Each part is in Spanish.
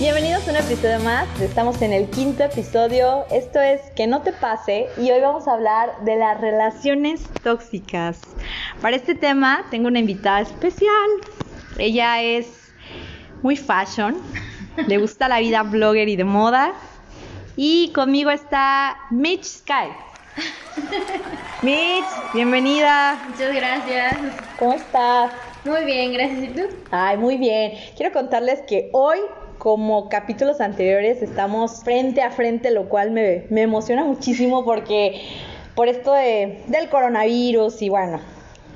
Bienvenidos a un episodio más. Estamos en el quinto episodio. Esto es Que no te pase y hoy vamos a hablar de las relaciones tóxicas. Para este tema tengo una invitada especial. Ella es muy fashion, le gusta la vida blogger y de moda. Y conmigo está Mitch Sky. Mitch, bienvenida. Muchas gracias. ¿Cómo estás? Muy bien, gracias. ¿Y tú? Ay, muy bien. Quiero contarles que hoy, como capítulos anteriores, estamos frente a frente, lo cual me, me emociona muchísimo porque por esto de, del coronavirus y bueno,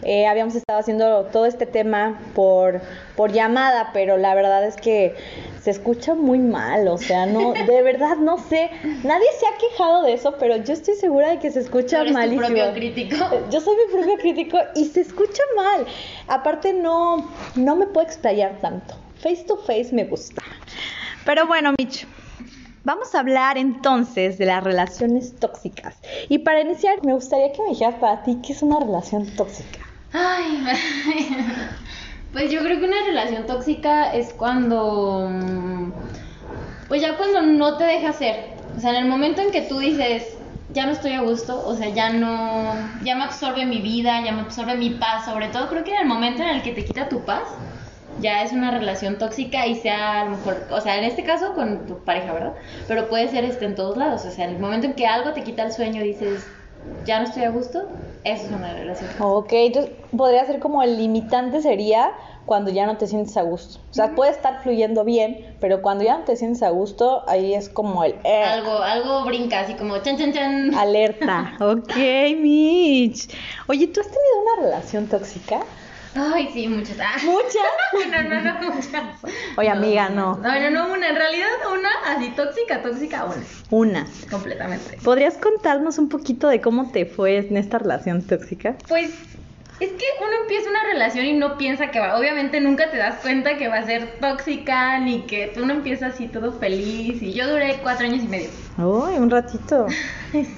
eh, habíamos estado haciendo todo este tema por, por llamada, pero la verdad es que se escucha muy mal, o sea, no, de verdad no sé, nadie se ha quejado de eso, pero yo estoy segura de que se escucha eres tu malísimo. propio crítico. Yo soy mi propio crítico y se escucha mal. Aparte no, no me puedo explayar tanto. Face to face me gusta. Pero bueno, Mitch, vamos a hablar entonces de las relaciones tóxicas. Y para iniciar, me gustaría que me dijeras para ti qué es una relación tóxica. Ay, pues yo creo que una relación tóxica es cuando, mm, pues ya cuando no te deja ser. O sea, en el momento en que tú dices, ya no estoy a gusto, o sea, ya no, ya me absorbe mi vida, ya me absorbe mi paz, sobre todo creo que en el momento en el que te quita tu paz, ya es una relación tóxica y sea a lo mejor, o sea, en este caso con tu pareja, ¿verdad? Pero puede ser este en todos lados, o sea, en el momento en que algo te quita el sueño, dices, ya no estoy a gusto, eso es una relación tóxica. Ok, entonces podría ser como el limitante sería cuando ya no te sientes a gusto. O sea, puede estar fluyendo bien, pero cuando ya no te sientes a gusto, ahí es como el... eh, Algo, algo brinca, así como chan, chan, chan. Alerta. Ok, Mitch. Oye, ¿tú has tenido una relación tóxica? Ay, sí, muchas. Ah. ¿Muchas? No, no, no, muchas. Oye, amiga, no. No, no, no, una. En realidad, una así tóxica, tóxica, una. Una. Completamente. ¿Podrías contarnos un poquito de cómo te fue en esta relación tóxica? Pues es que uno empieza una relación y no piensa que va. Obviamente nunca te das cuenta que va a ser tóxica, ni que uno empieza así todo feliz. Y yo duré cuatro años y medio. Uy, un ratito.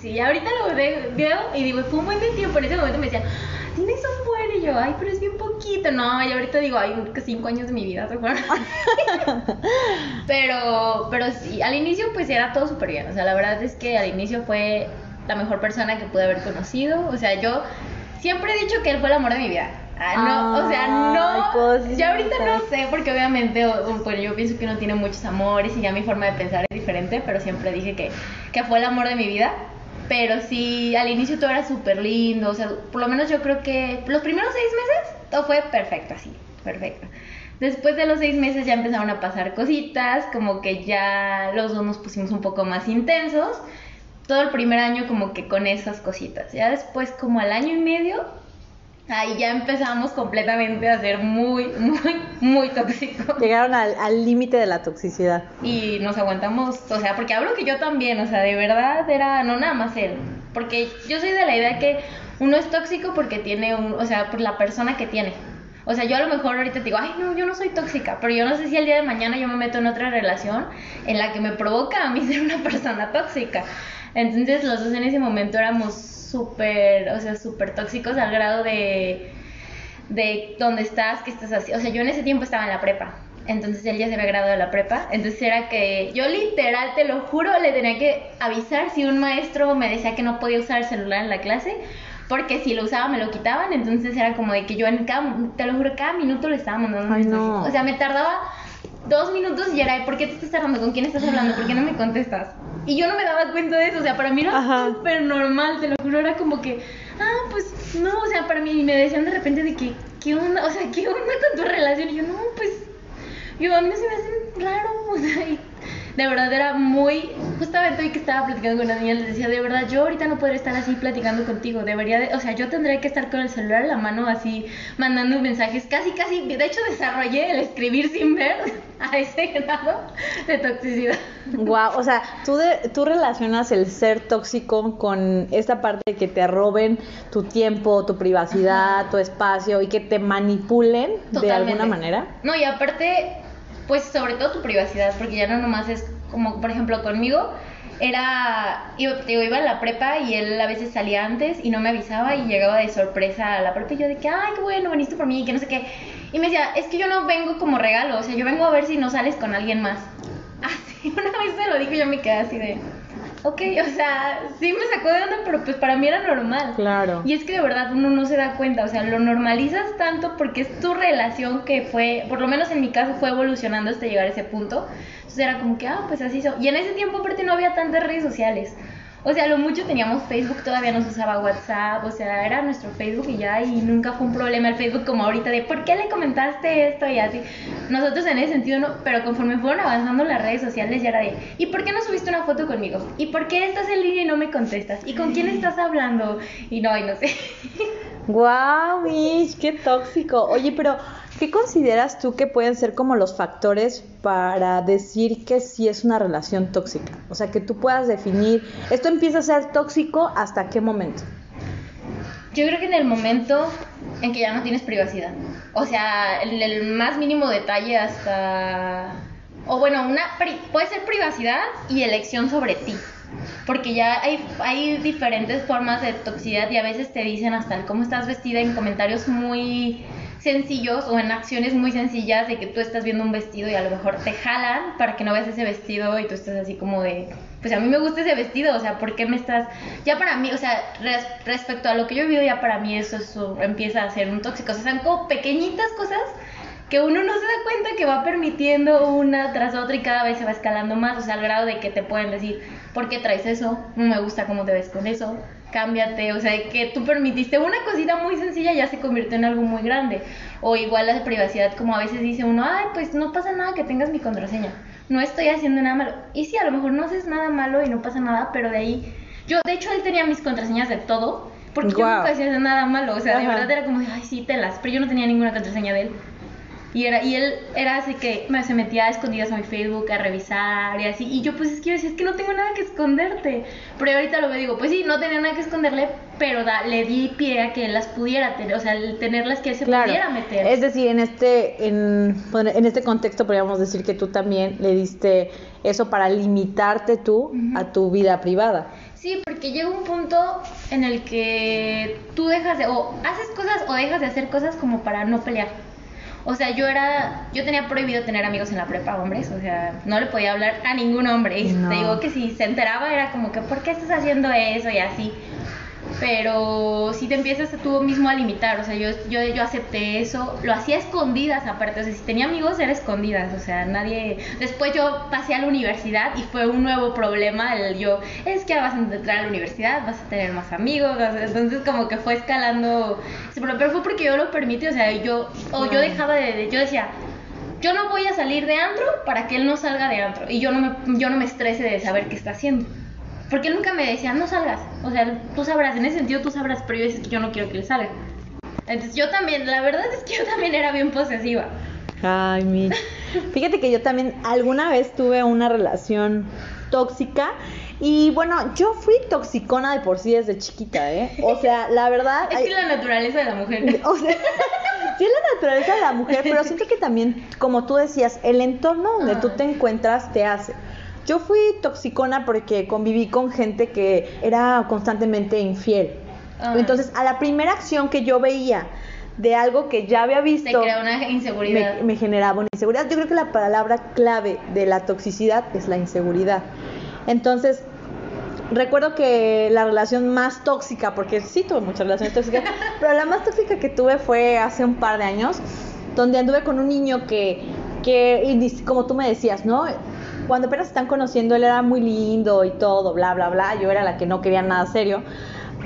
Sí, ahorita lo ve- veo y digo, fue un buen tiempo. En ese momento me decían, tienes un buen. Y yo, ay, pero es bien poquito. No, y ahorita digo, ay, cinco años de mi vida se fueron. pero, pero sí, al inicio pues era todo súper bien. O sea, la verdad es que al inicio fue la mejor persona que pude haber conocido. O sea, yo siempre he dicho que él fue el amor de mi vida. Ah, no, o sea, no. cosita. Ya ahorita no sé, porque obviamente, pues yo pienso que uno tiene muchos amores y ya mi forma de pensar es diferente, pero siempre dije que, que fue el amor de mi vida. Pero sí, al inicio todo era súper lindo, o sea, por lo menos yo creo que los primeros seis meses todo fue perfecto, así, perfecto. Después de los seis meses ya empezaron a pasar cositas, como que ya los dos nos pusimos un poco más intensos. Todo el primer año como que con esas cositas. Ya después como al año y medio, ahí ya empezamos completamente a ser muy, muy, muy tóxicos. Llegaron al límite de la toxicidad. Y nos aguantamos, o sea, porque hablo que yo también, o sea, de verdad era, no nada más él. Porque yo soy de la idea que uno es tóxico porque tiene un, o sea, por la persona que tiene. O sea, yo a lo mejor ahorita te digo, ay, no, yo no soy tóxica, pero yo no sé si el día de mañana yo me meto en otra relación en la que me provoca a mí ser una persona tóxica. Entonces los dos en ese momento éramos súper, o sea, súper tóxicos al grado de, de dónde estás, qué estás haciendo. O sea, yo en ese tiempo estaba en la prepa. Entonces él ya se había graduado de la prepa. Entonces era que yo literal, te lo juro, le tenía que avisar si un maestro me decía que no podía usar el celular en la clase. Porque si lo usaba me lo quitaban. Entonces era como de que yo en cada, te lo juro, cada minuto le estaba mandando un Ay, mensaje. no. O sea, me tardaba dos minutos y era, ¿por qué te estás tardando? ¿Con quién estás hablando? ¿Por qué no me contestas? Y yo no me daba cuenta de eso, o sea, para mí era súper normal, te lo juro, era como que, ah, pues no, o sea, para mí me decían de repente de que, ¿qué onda? O sea, ¿qué onda con tu relación? Y yo, no, pues, yo a mí se me hace raro, o sea, y de verdad era muy, justamente hoy que estaba platicando con una niña, les decía, de verdad, yo ahorita no podría estar así platicando contigo, debería de, o sea, yo tendría que estar con el celular en la mano así, mandando mensajes, casi, casi, de hecho desarrollé el escribir sin ver a ese grado de toxicidad. Wow, o sea, ¿tú, de- tú relacionas el ser tóxico con esta parte de que te roben tu tiempo, tu privacidad, tu espacio y que te manipulen de alguna manera. No, y aparte, pues sobre todo tu privacidad, porque ya no nomás es como, por ejemplo, conmigo, era, iba, digo, iba a la prepa y él a veces salía antes y no me avisaba y llegaba de sorpresa a la prepa y yo de que, ay, qué bueno, viniste por mí, que no sé qué. Y me decía, es que yo no vengo como regalo, o sea, yo vengo a ver si no sales con alguien más. Y una vez se lo dijo y yo me quedé así de, ok, o sea, sí me sacó de onda, pero pues para mí era normal. Claro. Y es que de verdad uno no se da cuenta, o sea, lo normalizas tanto porque es tu relación que fue, por lo menos en mi caso, fue evolucionando hasta llegar a ese punto. Entonces era como que, ah, pues así son. Y en ese tiempo aparte no había tantas redes sociales. O sea, lo mucho teníamos Facebook, todavía no se usaba WhatsApp, o sea, era nuestro Facebook y ya, y nunca fue un problema el Facebook como ahorita de ¿por qué le comentaste esto? y así. Nosotros en ese sentido no, pero conforme fueron avanzando las redes sociales ya era de ¿y por qué no subiste una foto conmigo? ¿Y por qué estás en línea y no me contestas? ¿Y con quién estás hablando? Y no, y no sé. Guau, Mish, qué tóxico. Oye, pero ¿qué consideras tú que pueden ser como los factores para decir que sí es una relación tóxica? O sea, que tú puedas definir, esto empieza a ser tóxico hasta qué momento. Yo creo que en el momento en que ya no tienes privacidad. O sea, en el más mínimo detalle hasta... O bueno, una puede ser privacidad y elección sobre ti. Porque ya hay, diferentes formas de toxicidad y a veces te dicen hasta el cómo estás vestida en comentarios muy sencillos o en acciones muy sencillas de que tú estás viendo un vestido y a lo mejor te jalan para que no veas ese vestido y tú estás así como de, pues a mí me gusta ese vestido, o sea, ¿por qué me estás...? Ya para mí, o sea, respecto a lo que yo he vivido, ya para mí eso, eso empieza a ser un tóxico. O sea, son como pequeñitas cosas que uno no se da cuenta que va permitiendo una tras otra y cada vez se va escalando más, o sea, al grado de que te pueden decir, ¿por qué traes eso? No me gusta cómo te ves con eso, cámbiate, o sea, que tú permitiste una cosita muy sencilla ya se convirtió en algo muy grande. O igual la privacidad, como a veces dice uno, ay, pues no pasa nada que tengas mi contraseña, no estoy haciendo nada malo. Y sí, a lo mejor no haces nada malo y no pasa nada, pero de ahí, yo, de hecho, él tenía mis contraseñas de todo, porque yo nunca hacía nada malo, o sea, de verdad era como, ay, sí, telas, pero yo no tenía ninguna contraseña de él. Y, era, y él era así que me, se metía a escondidas a mi Facebook a revisar y así. Y yo pues es que yo decía, es que no tengo nada que esconderte. Pero ahorita lo veo digo, pues sí, no tenía nada que esconderle, pero da, le di pie a que él las pudiera tener, o sea, tenerlas que él se pudiera meter. Es decir, en este, en, en este contexto podríamos decir que tú también le diste eso para limitarte tú a tu vida privada. Sí, porque llega un punto en el que tú dejas de, o haces cosas o dejas de hacer cosas como para no pelear. O sea, yo era, yo tenía prohibido tener amigos en la prepa, hombres, o sea, no le podía hablar a ningún hombre. Y te digo que si se enteraba era como que, ¿por qué estás haciendo eso? Y así pero si te empiezas tú mismo a limitar, o sea, yo, yo, yo acepté eso, lo hacía escondidas aparte, o sea, si tenía amigos era escondidas, o sea, nadie, después yo pasé a la universidad y fue un nuevo problema, el yo, es que vas a entrar a la universidad, vas a tener más amigos, entonces como que fue escalando, pero fue porque yo lo permití, o sea, yo, o yo dejaba de, yo decía, yo no voy a salir de antro para que él no salga de antro y yo no me, yo no me estrese de saber qué está haciendo. Porque él nunca me decía, no salgas. O sea, tú sabrás, en ese sentido tú sabrás, pero yo decía que yo no quiero que él salga. Entonces yo también, la verdad es que yo también era bien posesiva. Ay, mi. Fíjate que yo también alguna vez tuve una relación tóxica y bueno, yo fui toxicona de por sí desde chiquita, ¿eh? O sea, la verdad... es que la naturaleza de la mujer. O sea, sí es la naturaleza de la mujer, pero siento que también, como tú decías, el entorno donde tú te encuentras te hace. Yo fui toxicona porque conviví con gente que era constantemente infiel. Ah. Entonces, a la primera acción que yo veía de algo que ya había visto... Te una inseguridad. Me, generaba una inseguridad. Yo creo que la palabra clave de la toxicidad es la inseguridad. Entonces, recuerdo que la relación más tóxica, porque sí tuve muchas relaciones tóxicas, pero la más tóxica que tuve fue hace un par de años, donde anduve con un niño que, que como tú me decías, ¿no? Cuando apenas están conociendo, él era muy lindo y todo, bla, bla, bla. Yo era la que no quería nada serio.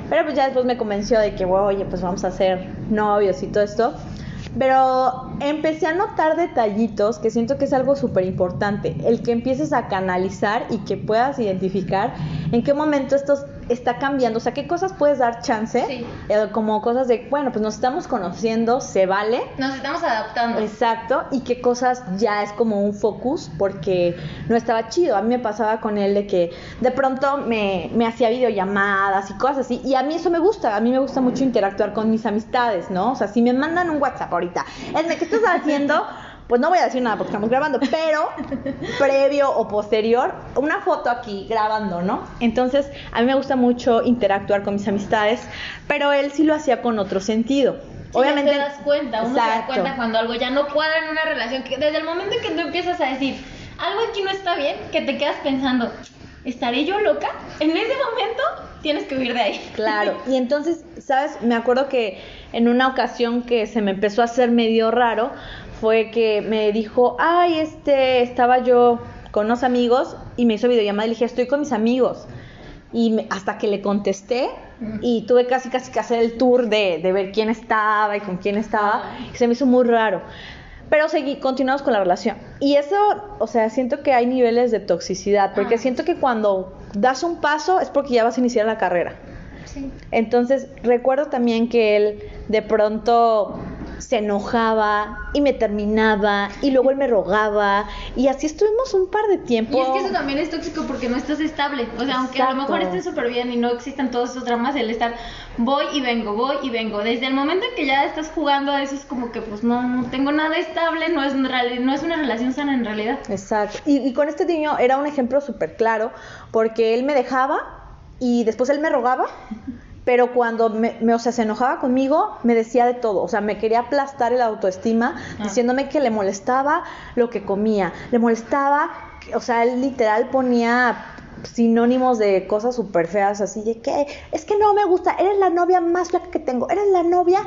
Pero pues ya después me convenció de que, oye, pues vamos a ser novios y todo esto. Pero empecé a notar detallitos que siento que es algo súper importante. El que empieces a canalizar y que puedas identificar en qué momento estos está cambiando, o sea, qué cosas puedes dar chance, sí. Eh, como cosas de, bueno, pues nos estamos conociendo, se vale. Nos estamos adaptando. Exacto, y qué cosas ya es como un focus porque no estaba chido. A mí me pasaba con él de que de pronto me, me hacía videollamadas y cosas así, y a mí eso me gusta, a mí me gusta mucho interactuar con mis amistades, ¿no? O sea, si me mandan un WhatsApp ahorita, es ¿qué estás haciendo? pues no voy a decir nada porque estamos grabando, pero previo o posterior, una foto aquí grabando, ¿no? Entonces, a mí me gusta mucho interactuar con mis amistades, pero él sí lo hacía con otro sentido. Obviamente te das cuenta, uno se da cuenta cuando algo ya no cuadra en una relación, que desde el momento en que tú empiezas a decir, algo aquí no está bien, que te quedas pensando, ¿estaré yo loca? En ese momento tienes que huir de ahí. Claro, y entonces, ¿sabes? Me acuerdo que en una ocasión que se me empezó a hacer medio raro, fue que me dijo, ay, este, estaba yo con unos amigos y me hizo videollamada y le dije, estoy con mis amigos. Y hasta que le contesté y tuve casi casi que hacer el tour de, de ver quién estaba y con quién estaba, y se me hizo muy raro. Pero seguí, continuamos con la relación. Y eso, o sea, siento que hay niveles de toxicidad, porque Ah. siento que cuando das un paso es porque ya vas a iniciar la carrera. Sí. Entonces, recuerdo también que él de pronto se enojaba y me terminaba y luego él me rogaba y así estuvimos un par de tiempo. Y es que eso también es tóxico porque no estás estable. O sea, aunque a lo mejor estés súper bien y no existan todos esos dramas, el estar voy y vengo, voy y vengo. Desde el momento en que ya estás jugando a eso es como que pues no, no tengo nada estable, no es, no es una relación sana en realidad. Exacto. Y, y con este niño era un ejemplo súper claro porque él me dejaba y después él me rogaba. Pero cuando me, me- o sea, se enojaba conmigo, me decía de todo. O sea, me quería aplastar el autoestima, Ah. diciéndome que le molestaba lo que comía. Le molestaba, o sea, él literal ponía sinónimos de cosas súper feas, así de que es que no me gusta, eres la novia más flaca que tengo, eres la novia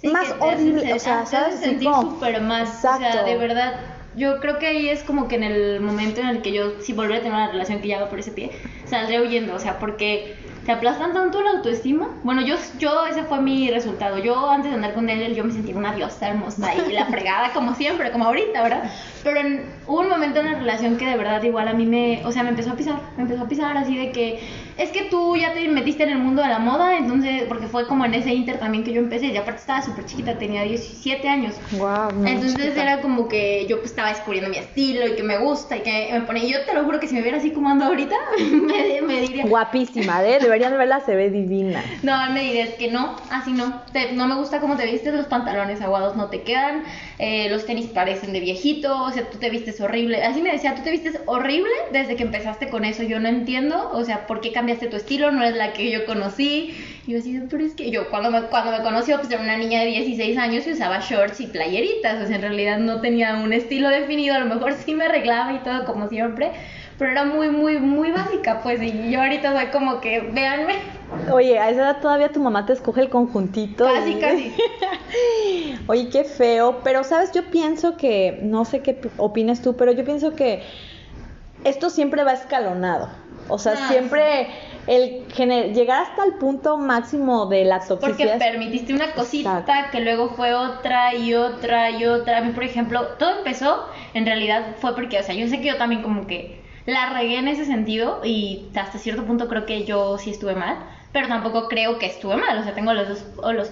Sí, más horrible. O sea, ah, te ¿sabes? Sentir súper mal. O sea, Exacto. de verdad. Yo creo que ahí es como que en el momento en el que yo, si volviera a tener una relación que ya va por ese pie, saldré huyendo. O sea, porque te aplastan tanto la autoestima. Bueno, yo, yo ese fue mi resultado. Yo antes de andar con él, yo me sentía una diosa hermosa y la fregada como siempre, como ahorita, ¿verdad? Pero en, hubo un momento en la relación que de verdad igual a mí me, o sea, me empezó a pisar, me empezó a pisar así de que es que tú ya te metiste en el mundo de la moda, entonces, porque fue como en ese inter también que yo empecé, y aparte estaba súper chiquita, tenía 17 años. Guau, no, Entonces chiquita. era como que yo pues estaba descubriendo mi estilo y que me gusta y que me pone. Yo te lo juro que si me viera así como ando ahorita, me, me diría. Guapísima, ¿eh? Deberían de verla, se ve divina. No, me diría, es que no, así no. Te- no me gusta cómo te vistes, los pantalones aguados no te quedan, eh, los tenis parecen de viejito, o sea, tú te vistes horrible. Así me decía, tú te vistes horrible desde que empezaste con eso. Yo no entiendo, o sea, ¿por qué cambiaste tu estilo? No es la que yo conocí. Y yo así, pero es que yo cuando me, cuando me conoció, pues era una niña de 16 años y usaba shorts y playeritas. O sea, en realidad no tenía un estilo definido. A lo mejor sí me arreglaba y todo como siempre. Pero era muy, muy, muy básica, pues. Y yo ahorita soy como que, véanme. Oye, a esa edad todavía tu mamá te escoge el conjuntito. Casi, y- casi. Oye, qué feo. Pero, ¿sabes? Yo pienso que, no sé qué pi- opines tú, pero yo pienso que esto siempre va escalonado. O sea, Ah, siempre el llegar hasta el punto máximo de la Porque toxicidad. permitiste una cosita Exacto. que luego fue otra y otra y otra. A mí, por ejemplo, todo empezó, en realidad fue porque, o sea, yo sé que yo también como que la regué en ese sentido y hasta cierto punto creo que yo sí estuve mal, pero tampoco creo que estuve mal. O sea, tengo los dos polos.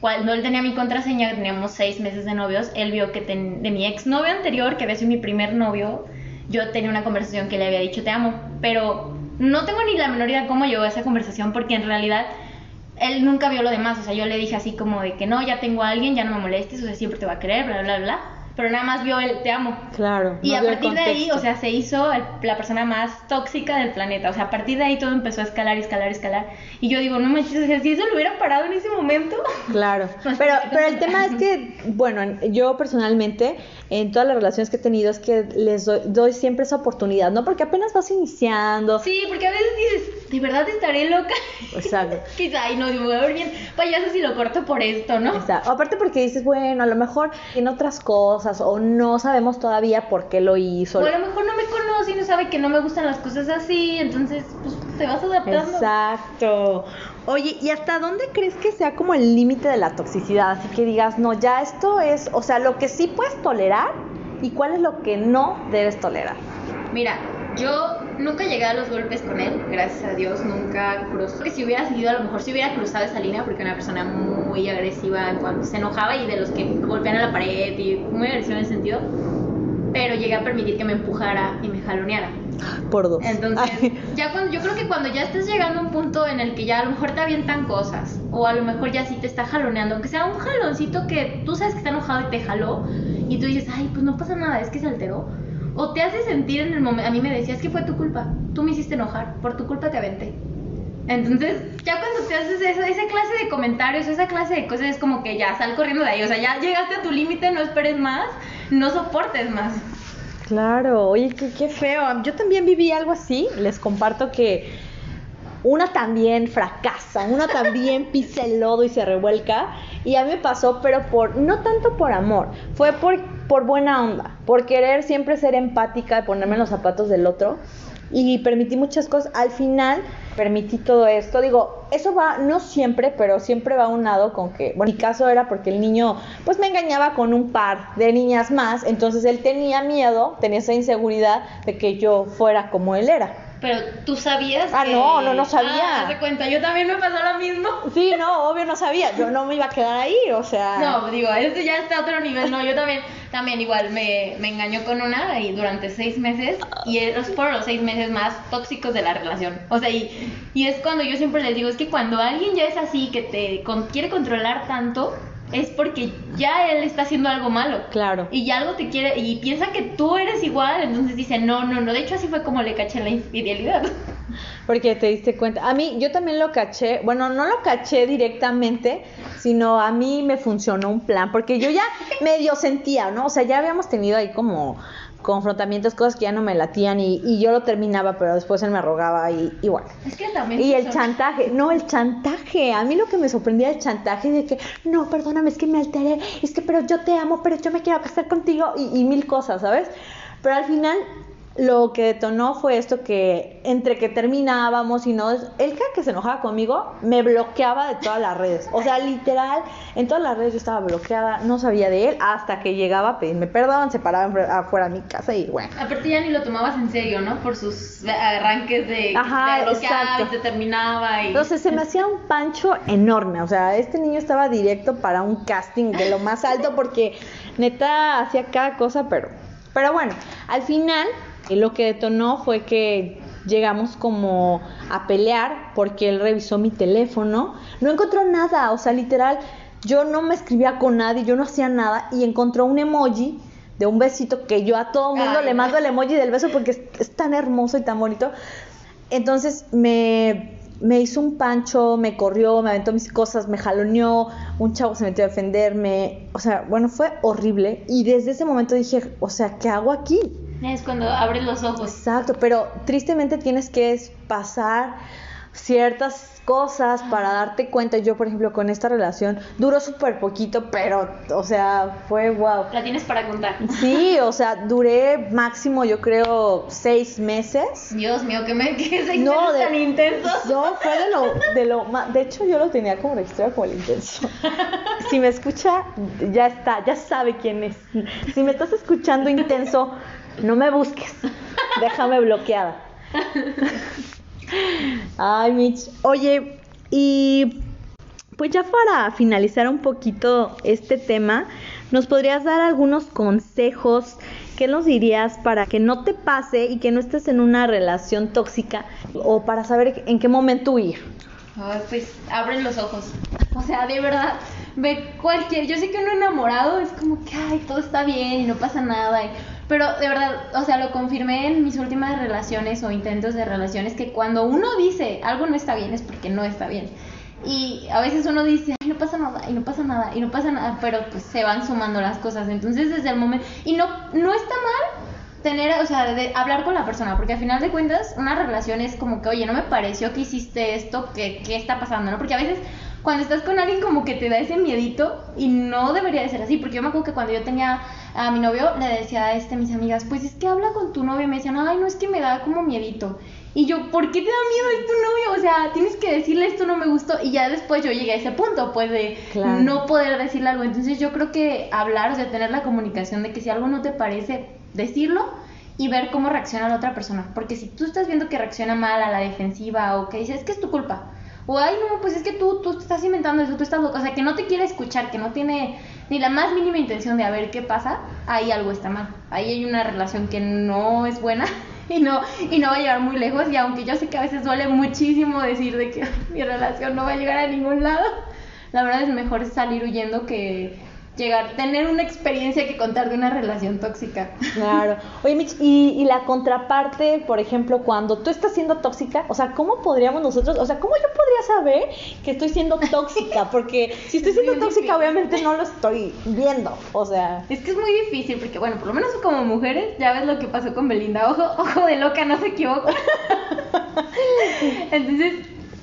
Cuando él tenía mi contraseña, teníamos seis meses de novios, él vio que ten- de mi ex novio anterior, que había sido mi primer novio, yo tenía una conversación que le había dicho te amo, pero no tengo ni la menor idea cómo llegó a esa conversación porque en realidad él nunca vio lo demás, o sea, yo le dije así como de que no, ya tengo a alguien, ya no me molestes, o sea, siempre te va a querer, bla, bla, bla, pero nada más vio el te amo. Claro. Y no a partir de ahí, o sea, se hizo el- la persona más tóxica del planeta. O sea, a partir de ahí todo empezó a escalar, escalar, escalar. Y yo digo, no manches, o sea, si eso lo hubiera parado en ese momento. Claro, pero, pero el tema es que, bueno, en- yo personalmente, en todas las relaciones que he tenido, es que les doy, doy siempre esa oportunidad, ¿no? Porque apenas vas iniciando. Sí, porque a veces dices, ¿de verdad estaré loca? Exacto. Quizá, ay, no, me voy a ver bien payaso si lo corto por esto, ¿no? Exacto. Aparte porque dices, bueno, a lo mejor en otras cosas o no sabemos todavía por qué lo hizo. O a lo mejor no me conoce y no sabe que no me gustan las cosas así, entonces, te vas adaptando. Exacto. Oye, ¿y hasta dónde crees que sea como el límite de la toxicidad? Así que digas, no, ya esto es, o sea, lo que sí puedes tolerar y cuál es lo que no debes tolerar. Mira, yo nunca llegué a los golpes con él, gracias a Dios, nunca cruzó. Que si hubiera seguido, a lo mejor si hubiera cruzado esa línea, porque era una persona muy agresiva en cuanto se enojaba y de los que golpean a la pared y muy agresiva en ese sentido. Pero llegué a permitir que me empujara y me jaloneara. Por dos. Entonces, Ay, ya cuando, yo creo que cuando ya estés llegando a un punto en el que ya a lo mejor te avientan cosas, o a lo mejor ya sí te está jaloneando, aunque sea un jaloncito que tú sabes que está enojado y te jaló, y tú dices, ay, pues no pasa nada, es que se alteró. O te hace sentir en el momento, a mí me decía, es que fue tu culpa, tú me hiciste enojar, por tu culpa te aventé. Entonces, ya cuando te haces esa, esa clase de comentarios, esa clase de cosas, es como que ya sal corriendo de ahí. O sea, ya llegaste a tu límite, no esperes más, no soportes más. Claro, oye, qué, qué feo. Yo también viví algo así. Les comparto que una también fracasa, una también pisa el lodo y se revuelca. Y a mí me pasó, pero por no tanto por amor, fue por, por buena onda, por querer siempre ser empática y ponerme en los zapatos del otro. Y permití muchas cosas. Al final permití todo esto. Digo, eso va, no siempre, pero siempre va unado con que, bueno, mi caso era porque el niño, pues me engañaba con un par de niñas más. Entonces él tenía miedo, tenía esa inseguridad de que yo fuera como él era. Pero tú sabías. Ah, que... no, no, no sabía. Ah, de cuenta, yo también me pasó lo mismo. Sí, no, obvio no sabía. Yo no me iba a quedar ahí, o sea. No, digo, este ya está a otro nivel. No, yo también, también igual me, me engañó con una y durante seis meses. Y esos fueron los seis meses más tóxicos de la relación. O sea, y, y es cuando yo siempre les digo, es que cuando alguien ya es así, que te con- quiere controlar tanto, es porque ya él está haciendo algo malo. Claro. Y ya algo te quiere, y piensa que tú eres igual, entonces dice, no, no, no. De hecho, así fue como le caché la infidelidad. Porque te diste cuenta. A mí, yo también lo caché. Bueno, no lo caché directamente, sino a mí me funcionó un plan. Porque yo ya medio sentía, ¿no? O sea, ya habíamos tenido ahí como confrontamientos, cosas que ya no me latían y, y yo lo terminaba, pero después él me rogaba y, y bueno. Es que también. Y el son- chantaje, no, el chantaje. A mí lo que me sorprendía el chantaje de que, no, perdóname, es que me alteré, es que, pero yo te amo, pero yo me quiero casar contigo y, y mil cosas, ¿sabes? Pero al final lo que detonó fue esto que entre que terminábamos y no, él cada que se enojaba conmigo me bloqueaba de todas las redes. O sea, literal, en todas las redes yo estaba bloqueada, no sabía de él hasta que llegaba a pedirme perdón, se paraba afuera de mi casa y bueno. Aparte ya ni lo tomabas en serio, ¿no? Por sus arranques de Ajá, bloqueaba y se terminaba y Entonces se me hacía un pancho enorme, o sea, este niño estaba directo para un casting de lo más alto porque neta hacía cada cosa, pero, pero bueno, al final eh, lo que detonó fue que llegamos como a pelear porque él revisó mi teléfono, no encontró nada, o sea, literal, yo no me escribía con nadie, yo no hacía nada y encontró un emoji de un besito que yo a todo mundo Ay, le mando el emoji del beso porque es, es tan hermoso y tan bonito. Entonces me, me hizo un pancho, me corrió, me aventó mis cosas, me jaloneó, un chavo se metió a defenderme. O sea, bueno, fue horrible. Y desde ese momento dije, o sea, ¿qué hago aquí? Es cuando abres los ojos. Exacto, pero tristemente tienes que pasar ciertas cosas para darte cuenta. Yo, por ejemplo, con esta relación duró súper poquito, pero, o sea, fue wow. La tienes para contar. Sí, o sea, duré máximo, yo creo, seis meses. Dios mío, que me que se No, de- tan intenso. No, fue de lo, de lo más. De hecho, yo lo tenía como registrado como el intenso. Si me escucha, ya está, ya sabe quién es. Si me estás escuchando intenso, no me busques. Déjame bloqueada. Ay, Mitch. Oye, y pues ya para finalizar un poquito este tema, ¿nos podrías dar algunos consejos? ¿Qué nos dirías para que no te pase y que no estés en una relación tóxica o para saber en qué momento huir? Ay, pues abren los ojos. O sea, de verdad, ve cualquier. Yo sé que uno enamorado es como que, ay, todo está bien y no pasa nada. Pero de verdad, o sea, lo confirmé en mis últimas relaciones o intentos de relaciones que cuando uno dice algo no está bien es porque no está bien. Y a veces uno dice, ay, no pasa nada, y no pasa nada, y no pasa nada, pero pues se van sumando las cosas. Entonces, desde el momento. Y no, no está mal tener, o sea, de hablar con la persona, porque al final de cuentas una relación es como que, oye, no me pareció que hiciste esto, que qué está pasando, ¿no? Porque a veces cuando estás con alguien como que te da ese miedito y no debería de ser así, porque yo me acuerdo que cuando yo tenía a mi novio le decía a este mis amigas, pues es que habla con tu novio y me decían, ay, no es que me da como miedito. Y yo, ¿por qué te da miedo? Es tu novio, o sea, tienes que decirle esto no me gustó. Y ya después yo llegué a ese punto, pues de Claro. no poder decirle algo. Entonces yo creo que hablar, o sea, tener la comunicación de que si algo no te parece, decirlo y ver cómo reacciona la otra persona. Porque si tú estás viendo que reacciona mal a la defensiva o que dice, es que es tu culpa. O, ay, no, pues es que tú, tú estás inventando eso, tú estás loca. O sea, que no te quiere escuchar, que no tiene ni la más mínima intención de a ver qué pasa, ahí algo está mal. Ahí hay una relación que no es buena y no, y no va a llegar muy lejos. Y aunque yo sé que a veces duele muchísimo decir de que mi relación no va a llegar a ningún lado, la verdad es mejor salir huyendo que, llegar, tener una experiencia que contar de una relación tóxica. Claro. Oye, Mitch, y, y la contraparte, por ejemplo, cuando tú estás siendo tóxica, o sea, ¿cómo podríamos nosotros, o sea, cómo yo podría saber que estoy siendo tóxica? Porque si estoy Es siendo tóxica, difícil. obviamente no lo estoy viendo, o sea. Es que es muy difícil porque, bueno, por lo menos como mujeres, ya ves lo que pasó con Belinda. Ojo, ojo de loca, no se equivoca. Entonces,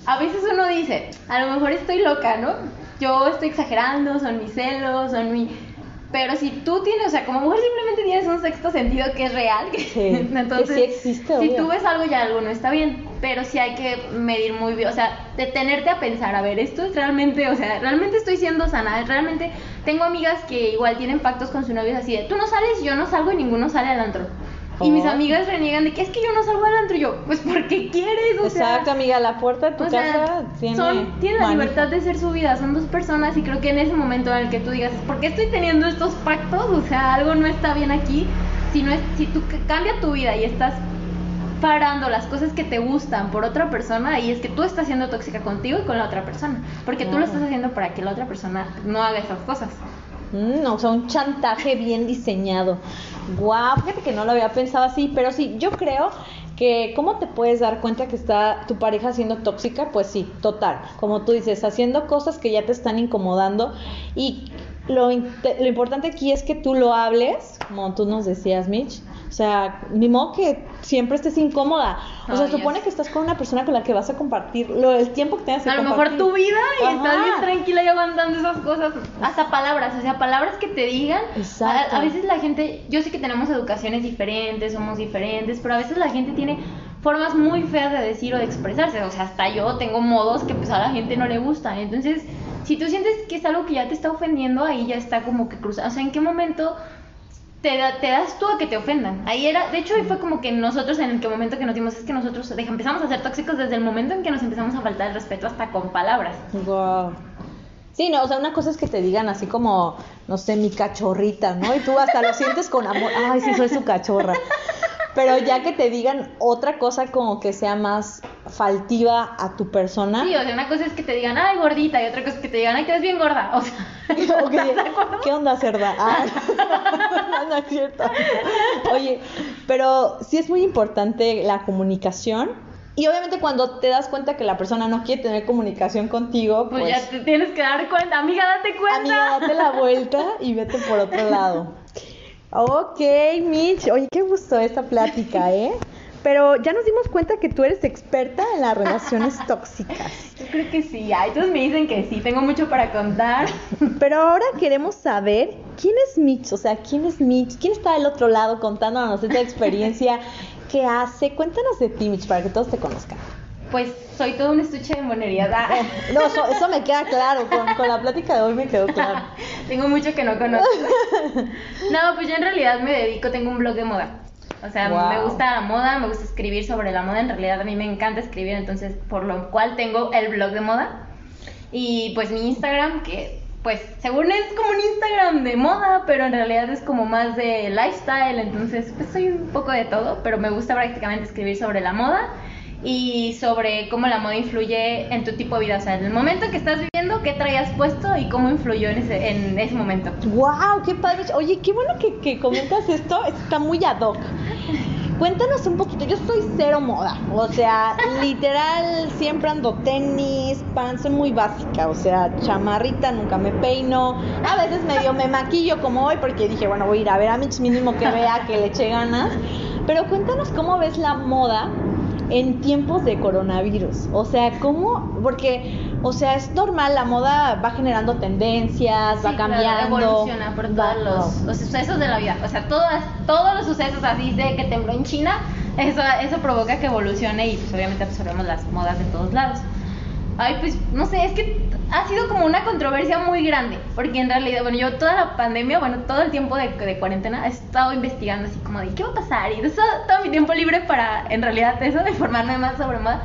a veces uno dice, a lo mejor estoy loca, ¿no? Yo estoy exagerando, son mis celos, son mi... Pero si tú tienes, o sea, como mujer simplemente tienes un sexto sentido que es real, que, Sí, entonces, que sí existe, si obvio. tú ves algo ya algo no está bien, pero sí hay que medir muy bien, o sea, detenerte a pensar, a ver, esto es realmente, o sea, realmente estoy siendo sana, realmente tengo amigas que igual tienen pactos con su novio así de, tú no sales, yo no salgo y ninguno sale al antro. Y mis amigas reniegan de que es que yo no salgo al antro y yo, pues porque quieres, o sea, Exacto, amiga, la puerta de tu o sea, casa tiene. son, tienen la libertad de ser su vida, son dos personas y creo que en ese momento en el que tú digas, ¿por qué estoy teniendo estos pactos? O sea, algo no está bien aquí. Si, no es, si tú cambia tu vida y estás parando las cosas que te gustan por otra persona, y es que tú estás siendo tóxica contigo y con la otra persona. Porque tú lo estás haciendo para que la otra persona no haga esas cosas. Mm, o sea, un chantaje bien diseñado. Guau, fíjate que no lo había pensado así, pero sí, yo creo que cómo te puedes dar cuenta que está tu pareja siendo tóxica, pues sí, total. Como tú dices, haciendo cosas que ya te están incomodando y lo, lo importante aquí es que tú lo hables, como tú nos decías, Mitch. O sea, ni modo que siempre estés incómoda. O sea, supone yes. que estás con una persona con la que vas a compartir lo, el tiempo que tengas que A lo compartir. mejor tu vida y estás Ajá. bien tranquila y aguantando esas cosas. Hasta palabras, o sea, palabras que te digan. Exacto. A, a veces la gente, yo sé que tenemos educaciones diferentes, somos diferentes, pero a veces la gente tiene formas muy feas de decir o de expresarse. O sea, hasta yo tengo modos que pues a la gente no le gustan. Entonces, si tú sientes que es algo que ya te está ofendiendo, ahí ya está como que cruzado. O sea, ¿en qué momento te, da- te das tú a que te ofendan. Ahí era, de hecho, ahí fue como que nosotros en el momento que nos dimos es que nosotros empezamos a ser tóxicos desde el momento en que nos empezamos a faltar el respeto hasta con palabras. Wow. Sí, no, o sea, una cosa es que te digan así como, no sé, mi cachorrita, ¿no? Y tú hasta lo sientes con amor, ay, sí, soy su cachorra. Pero ya que te digan otra cosa como que sea más faltiva a tu persona. Sí, o sea, una cosa es que te digan, ay, gordita, y otra cosa es que te digan, ay, te ves bien gorda. O sea. ¿Qué onda, cerda? Ah, no, no es cierto. Oye, pero sí es muy importante la comunicación. Y obviamente cuando te das cuenta que la persona no quiere tener comunicación contigo, Pues, pues, ya te tienes que dar cuenta, amiga, date cuenta. amiga, date la vuelta y vete por otro lado. Ok, Mitch. Oye, qué gusto esta plática, ¿eh? Pero ya nos dimos cuenta que tú eres experta en las relaciones tóxicas. Yo creo que sí, ay, todos me dicen que sí, tengo mucho para contar. Pero ahora queremos saber quién es Mitch, o sea, quién es Mitch, quién está del otro lado contándonos esta experiencia, qué hace. Cuéntanos de ti, Mitch, para que todos te conozcan. Pues soy todo un estuche de monerías. ah. No, eso, eso me queda claro, con, con la plática de hoy me quedó claro. tengo mucho que no conozco. no, pues yo en realidad me dedico, tengo un blog de moda. O sea, Wow. me gusta la moda, me gusta escribir sobre la moda. En realidad a mí me encanta escribir, entonces por lo cual tengo el blog de moda. Y pues mi Instagram, que pues según es como un Instagram de moda, pero en realidad es como más de lifestyle. Entonces pues soy un poco de todo, pero me gusta prácticamente escribir sobre la moda y sobre cómo la moda influye en tu tipo de vida. O sea, en el momento que estás viviendo, qué traías puesto y cómo influyó en ese, en ese momento. ¡Wow! ¡Qué padre! Oye, qué bueno que, que comentas esto, está muy ad hoc. Cuéntanos un poquito, yo soy cero moda, o sea, literal, siempre ando tenis, pan, soy muy básica, o sea, chamarrita, nunca me peino, a veces medio me maquillo como hoy porque dije, bueno, voy a ir a ver a Mitch mínimo que vea que le eche ganas, pero cuéntanos cómo ves la moda en tiempos de coronavirus, o sea, cómo, porque, o sea, es normal, la moda va generando tendencias, va Sí, claro, cambiando, evoluciona por va- todos los, los sucesos de la vida. O sea, todas, todos los sucesos así de que tembló en China, eso, eso provoca que evolucione y pues obviamente absorbemos las modas de todos lados. Ay, pues no sé, es que ha sido como una controversia muy grande, porque en realidad, bueno, yo toda la pandemia, bueno, todo el tiempo de, de cuarentena he estado investigando así como de qué va a pasar y eso, todo mi tiempo libre para, en realidad, eso, de informarme más sobre moda.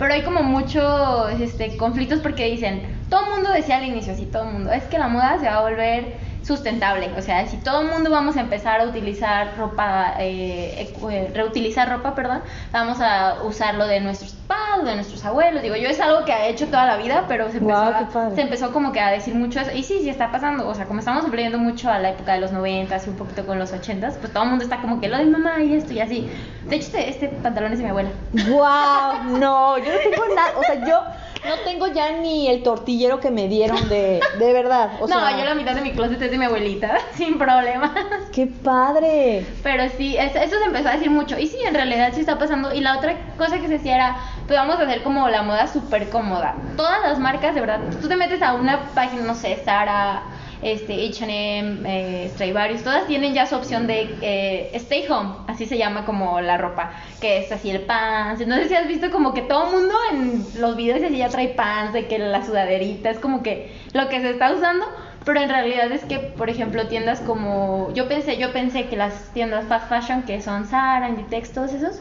Pero hay como muchos este, conflictos porque dicen, todo el mundo decía al inicio, así todo el mundo, es que la moda se va a volver sustentable. O sea, si todo el mundo vamos a empezar a utilizar ropa, eh, eh, reutilizar ropa, perdón, vamos a usarlo de nuestros padres, de nuestros abuelos. Digo, yo es algo que he hecho toda la vida, pero se empezó, a- se empezó como que a decir mucho eso. Y sí, sí está pasando. O sea, como estamos volviendo mucho a la época de los 90 y un poquito con los 80 pues todo el mundo está como que lo de mamá y esto y así. De hecho, este, este pantalón es de mi abuela. Wow, no, yo no tengo nada, o sea, yo no tengo ya ni el tortillero que me dieron de, de verdad. O no, sea, yo la mitad de mi closet es de mi abuelita, sin problema. qué padre. Pero sí, es- eso se empezó a decir mucho. Y sí, en realidad sí está pasando. Y la otra cosa que se decía era, pues vamos a hacer como la moda súper cómoda. Todas las marcas, de verdad, tú te metes a una página, no sé, Zara, este, H&M, eh, Stradivarius, todas tienen ya su opción de eh, stay home, así se llama como la ropa, que es así el pants. No sé si has visto como que todo el mundo en los videos así ya trae pants, de que la sudaderita, es como que lo que se está usando. Pero en realidad es que, por ejemplo, tiendas como. Yo pensé, yo pensé que las tiendas fast fashion, que son Zara, Inditex, todos esos,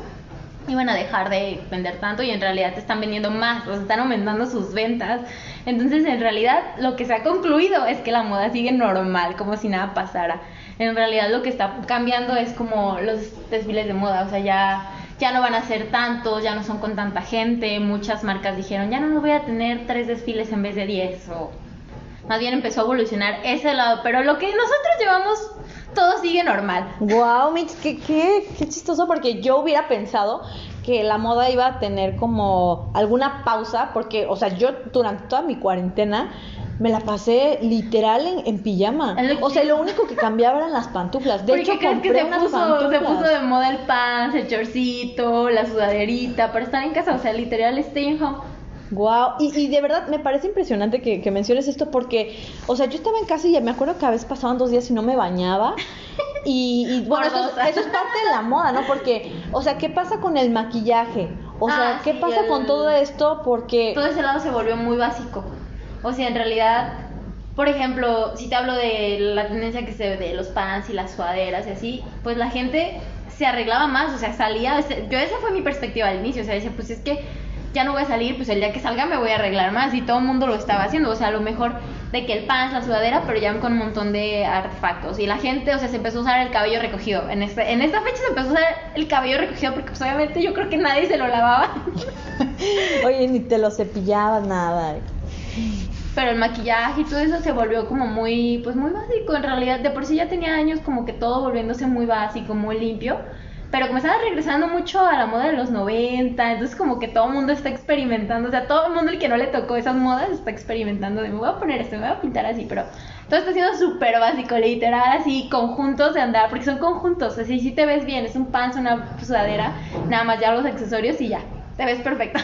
iban a dejar de vender tanto y en realidad están vendiendo más, o sea, están aumentando sus ventas. Entonces, en realidad, lo que se ha concluido es que la moda sigue normal, como si nada pasara. En realidad, lo que está cambiando es como los desfiles de moda, o sea, ya. Ya no van a ser tantos, ya no son con tanta gente. Muchas marcas dijeron, ya no voy a tener tres desfiles en vez de diez. O más bien empezó a evolucionar ese lado, pero lo que nosotros llevamos, todo sigue normal. Wow, Mitch, qué, qué, qué chistoso, porque yo hubiera pensado que la moda iba a tener como alguna pausa, porque, o sea, yo durante toda mi cuarentena me la pasé literal en, en pijama. O sea, lo único que cambiaba eran las pantuflas. De ¿Por hecho, crees compré que se unas puso, se puso de moda el pants, el chorcito, la sudaderita, para estar en casa? O sea, literal, stay home. Wow, y, y de verdad me parece impresionante que, que menciones esto porque, o sea, yo estaba en casa y me acuerdo que a veces pasaban dos días y no me bañaba. Y, y, bueno, eso es, eso es parte de la moda, ¿no? Porque, o sea, ¿qué pasa con el maquillaje? O sea, Ah, ¿qué sí, pasa el- con todo esto? Porque, Todo ese lado se volvió muy básico. O sea, en realidad, por ejemplo, si te hablo de la tendencia que se ve de los pants y las sudaderas y así, pues la gente se arreglaba más, o sea, salía, yo esa fue mi perspectiva al inicio, o sea, decía, pues es que ya no voy a salir, pues el día que salga me voy a arreglar más y todo el mundo lo estaba haciendo, o sea, a lo mejor de que el pants, la sudadera, pero ya con un montón de artefactos y la gente, o sea, se empezó a usar el cabello recogido. En este, en esta fecha se empezó a usar el cabello recogido porque pues obviamente yo creo que nadie se lo lavaba. oye, ni te lo cepillabas nada. Pero el maquillaje y todo eso se volvió como muy, pues muy básico. En realidad, de por sí ya tenía años como que todo volviéndose muy básico, muy limpio. Pero como estaba regresando mucho a la moda de los 90, entonces como que todo el mundo está experimentando. O sea, todo el mundo el que no le tocó esas modas está experimentando de me voy a poner esto, me voy a pintar así. Pero todo está siendo súper básico, literal, así, conjuntos de andar, porque son conjuntos. Así, si te ves bien, es un pants, una sudadera, nada más ya los accesorios y ya. Te ves perfecta.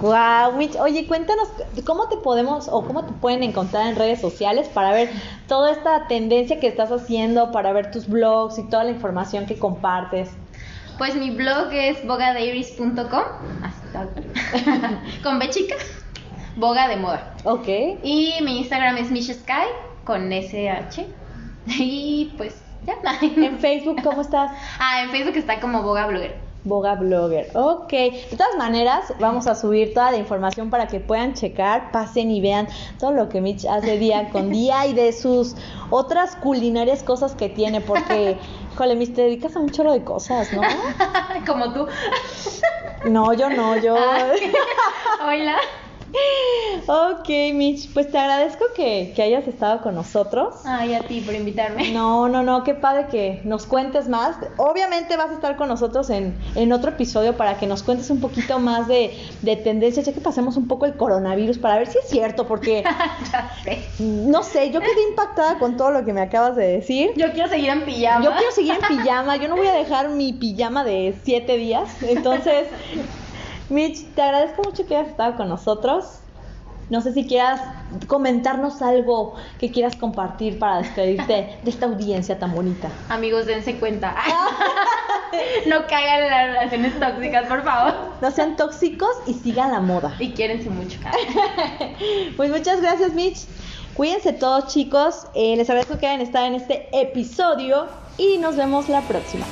Wow, Mitch, oye, cuéntanos cómo te podemos o cómo te pueden encontrar en redes sociales para ver toda esta tendencia que estás haciendo, para ver tus blogs y toda la información que compartes. Pues mi blog es cual. con B chica, boga de moda. Ok. Y mi Instagram es Sky con SH. Y pues ya. En Facebook, ¿cómo estás? Ah, en Facebook está como boga blogger. Boga Blogger. Ok. De todas maneras, vamos a subir toda la información para que puedan checar, pasen y vean todo lo que Mitch hace día con día y de sus otras culinarias cosas que tiene, porque, híjole, Mitch, te dedicas a un chorro de cosas, ¿no? como tú. No, yo no, yo. Ah. Hola. Ok, Mitch, pues te agradezco que, que hayas estado con nosotros. Ay, a ti por invitarme. No, no, no, qué padre que nos cuentes más. Obviamente vas a estar con nosotros en, en otro episodio para que nos cuentes un poquito más de, de tendencias, ya que pasemos un poco el coronavirus para ver si es cierto, porque ya sé. no sé, yo quedé impactada con todo lo que me acabas de decir. Yo quiero seguir en pijama. Yo quiero seguir en pijama, yo no voy a dejar mi pijama de siete días. Entonces, Mitch, te agradezco mucho que hayas estado con nosotros. No sé si quieras comentarnos algo que quieras compartir para despedirte de esta audiencia tan bonita. Amigos, dense cuenta. no caigan en las relaciones tóxicas, por favor. No sean tóxicos y sigan la moda. Y quiérense mucho. Pues muchas gracias, Mitch. Cuídense todos, chicos. Eh, les agradezco que hayan estado en este episodio y nos vemos la próxima.